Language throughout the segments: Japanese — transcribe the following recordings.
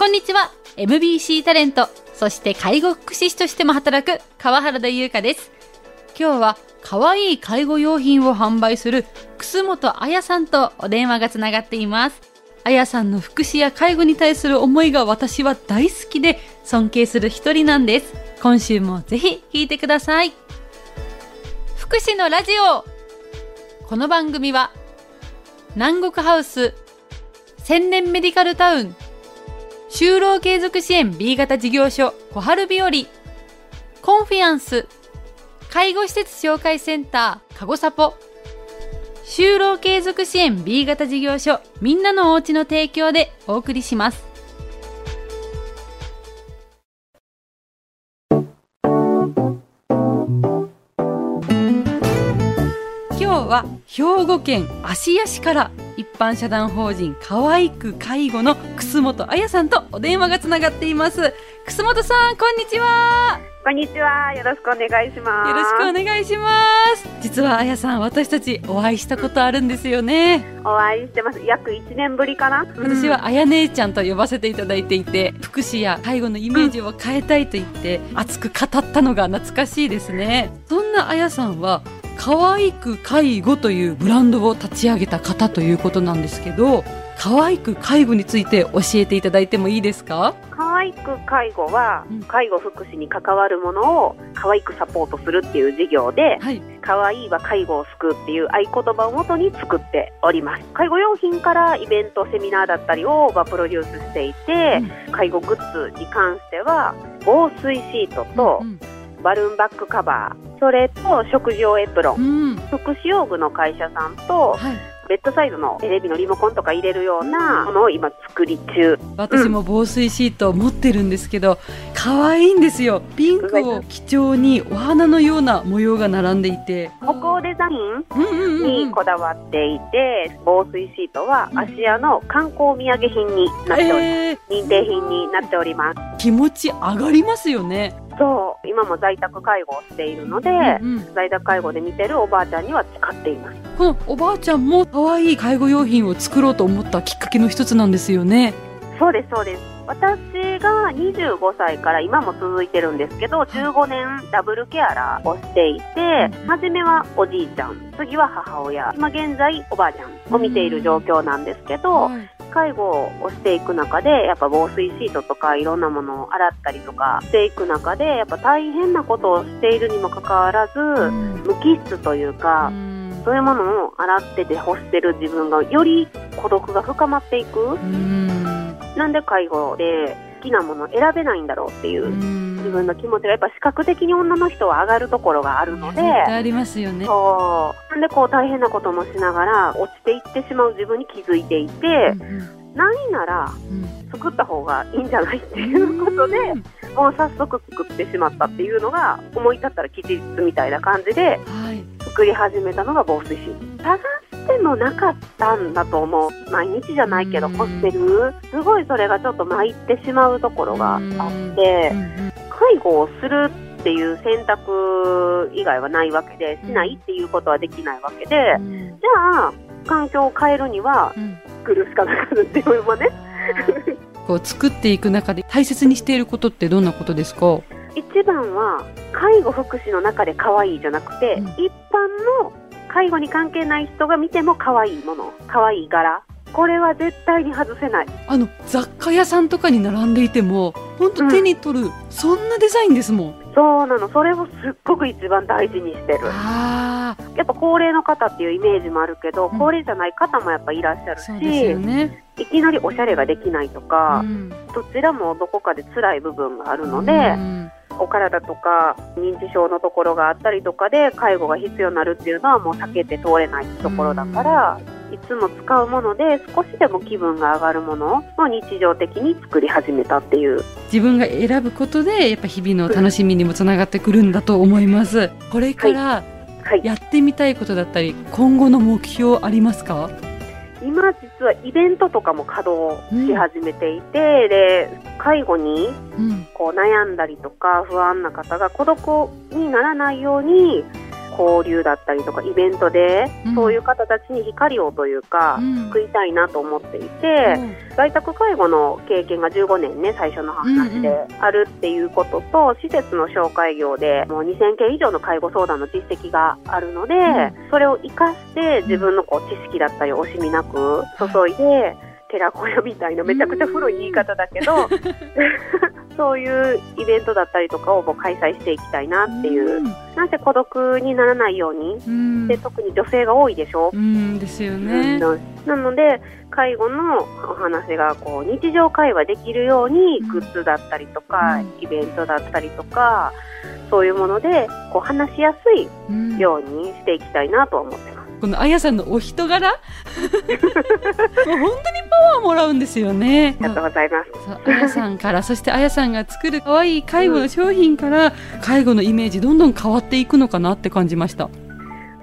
こんにちは。MBC タレント。そして介護福祉士としても働く川原田優香です。今日は可愛い介護用品を販売する楠本彩さんとお電話がつながっています。彩さんの福祉や介護に対する思いが私は大好きで尊敬する一人なんです。今週もぜひ聞いてください。福祉のラジオ。この番組は南国ハウス千年メディカルタウン就労継続支援 B 型事業所小春日和コンフィアンス介護施設紹介センター、かごさぽ。就労継続支援 B 型事業所、みんなのおうちの提供でお送りします。今日は兵庫県芦屋市から一般社団法人可愛く介護の楠本彩さんとお電話がつながっています楠本さんこんにちはこんにちは。よろしくお願いします。よろしくお願いします。実はあやさん、私たちお会いしたことあるんですよね。お会いしてます。約1年ぶりかな。私はあや姉ちゃんと呼ばせていただいていて、福祉や介護のイメージを変えたいと言って、熱く語ったのが懐かしいですね。そんなあやさんは、可愛く介護というブランドを立ち上げた方ということなんですけど、可愛く介護について教えていただいてもいいですか？可愛く介護は、介護福祉に関わるものを可愛くサポートするっていう事業で、はい、可愛いは介護を救うっていう合言葉をもとに作っております。介護用品からイベントセミナーだったりをプロデュースしていて、うん、介護グッズに関しては防水シートと、バルーンバッグカバーそれと食事用エプロン、うん、福祉用具の会社さんと、はい。ベッドサイドのテレビのリモコンとか入れるようなものを今作り中。私も防水シートを持ってるんですけど可愛いんですよ。ピンクを基調にお花のような模様が並んでいて。歩行デザインにこだわっていて防水シートは芦屋の観光土産品になっております、えー、認定品になっております。気持ち上がりますよねそう今も在宅介護をしているので、うんうん、在宅介護で見てるおばあちゃんには使っています。このおばあちゃんも可愛い介護用品を作ろうと思ったきっかけの一つなんですよね。そうですそうです。私が25歳から今も続いてるんですけど15年ダブルケアラーをしていて初めはおじいちゃん次は母親今現在おばあちゃんを見ている状況なんですけど、はい介護をしていく中でやっぱ防水シートとかいろんなものを洗ったりとかしていく中でやっぱ大変なことをしているにもかかわらず、無機質というか、そういうものを洗ってて干してる自分がより孤独が深まっていく。なんで介護で好きなもの選べないんだろうっていう自分の気持ちがやっぱ視覚的に女の人は上がるところがあるので。ありますよね。そう。なんでこう大変なこともしながら落ちていってしまう自分に気づいていて、うんうん、何なら作った方がいいんじゃないっていうことで、うん、もう早速作ってしまったっていうのが思い立ったら吉日みたいな感じで、作り始めたのが防水シート。探してもなかったんだと思う。毎日じゃないけど干してる。すごいそれがちょっと参ってしまうところがあって介護をするっていう選択以外はないわけでしないっていうことはできないわけでじゃあ環境を変えるには作るしかなくなっていうのね。こう作っていく中で大切にしていることってどんなことですか？一番は介護福祉の中で可愛いじゃなくて、うん、一般の介護に関係ない人が見ても可愛いもの可愛い柄。これは絶対に外せない。あの雑貨屋さんとかに並んでいても本当手に取る、うん、そんなデザインですもん。そうなの。それをすっごく一番大事にしてる。やっぱ高齢の方っていうイメージもあるけど、うん、高齢じゃない方もやっぱいらっしゃるし、ね、いきなりおしゃれができないとか、うん、どちらもどこかで辛い部分があるので、うん。お体とか認知症のところがあったりとかで介護が必要になるっていうのはもう避けて通れないところだから、いつも使うもので少しでも気分が上がるものを日常的に作り始めたっていう。自分が選ぶことでやっぱ日々の楽しみにもつながってくるんだと思います。これからやってみたいことだったり、今後の目標ありますか？今実はイベントとかも稼働し始めていて、うん、で介護にこう悩んだりとか不安な方が孤独にならないように交流だったりとかイベントで、うん。そういう方たちに光をというか、うん。救いたいなと思っていて、在宅介護の経験が15年ね最初の話であるっていうことと、施設の紹介業でもう2000件以上の介護相談の実績があるので、ん。それを生かして自分のこう知識だったり惜しみなく注いで、寺子屋みたいなめちゃくちゃ古い言い方だけど、そういうイベントだったりとかをもう開催していきたいなっていう、なんせ孤独にならないように。うん。で特に女性が多いでしょ、うんですよね。うん。なので介護のお話がこう日常会話できるようにうん。グッズだったりとか、うん。イベントだったりとかそういうものでこう話しやすいうん。ようにしていきたいなとは思ってます。このあやさんのお人柄？もう本当にパワーもらうんですよね。ありがとうございます。あやさんからそしてあやさんが作る可愛い介護の商品から介護のイメージどんどん変わっていくのかなって感じました。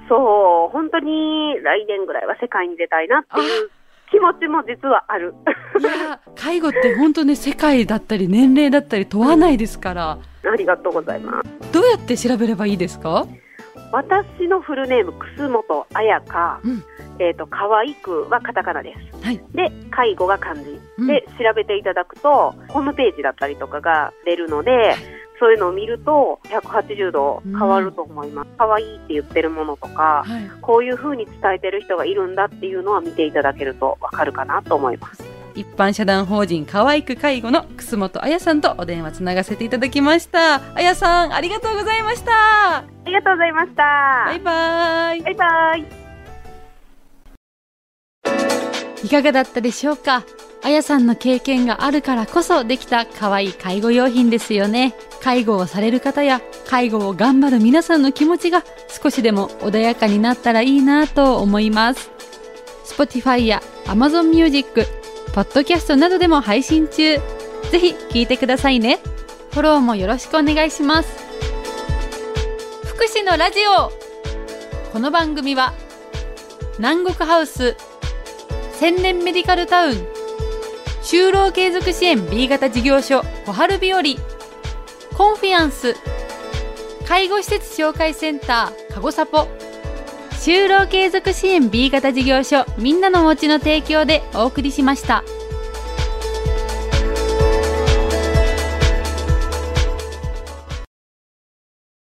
そう、本当に来年ぐらいは世界に出たいなっていう気持ちも実はある。いや介護って本当ね世界だったり年齢だったり問わないですからありがとうございます。どうやって調べればいいですか？私のフルネーム、楠本彩香、うんえっ、と、可愛くはカタカナです。はいで、介護が漢字。うんで、調べていただくと、ホームページだったりとかが出るので、そういうのを見ると、180度変わると思います。可愛いって言ってるものとか、はい。こういう風に伝えてる人がいるんだっていうのは見ていただけるとわかるかなと思います。一般社団法人可愛く介護の楠本彩さんとお電話つながせていただきました。彩さんありがとうございました。ありがとうございました。バイバイ。バイバイ。いかがだったでしょうか？あやさんの経験があるからこそできた可愛い介護用品ですよね。介護をされる方や介護を頑張る皆さんの気持ちが少しでも穏やかになったらいいなと思います。Spotify や Amazon Music、Podcast などでも配信中。ぜひ聞いてくださいね。フォローもよろしくお願いします。福祉のラジオこの番組は南国ハウス千年メディカルタウン就労継続支援 B 型事業所小春日和コンフィアンス介護施設紹介センターかごさぽ就労継続支援 B 型事業所みんなのおうちの提供でお送りしました。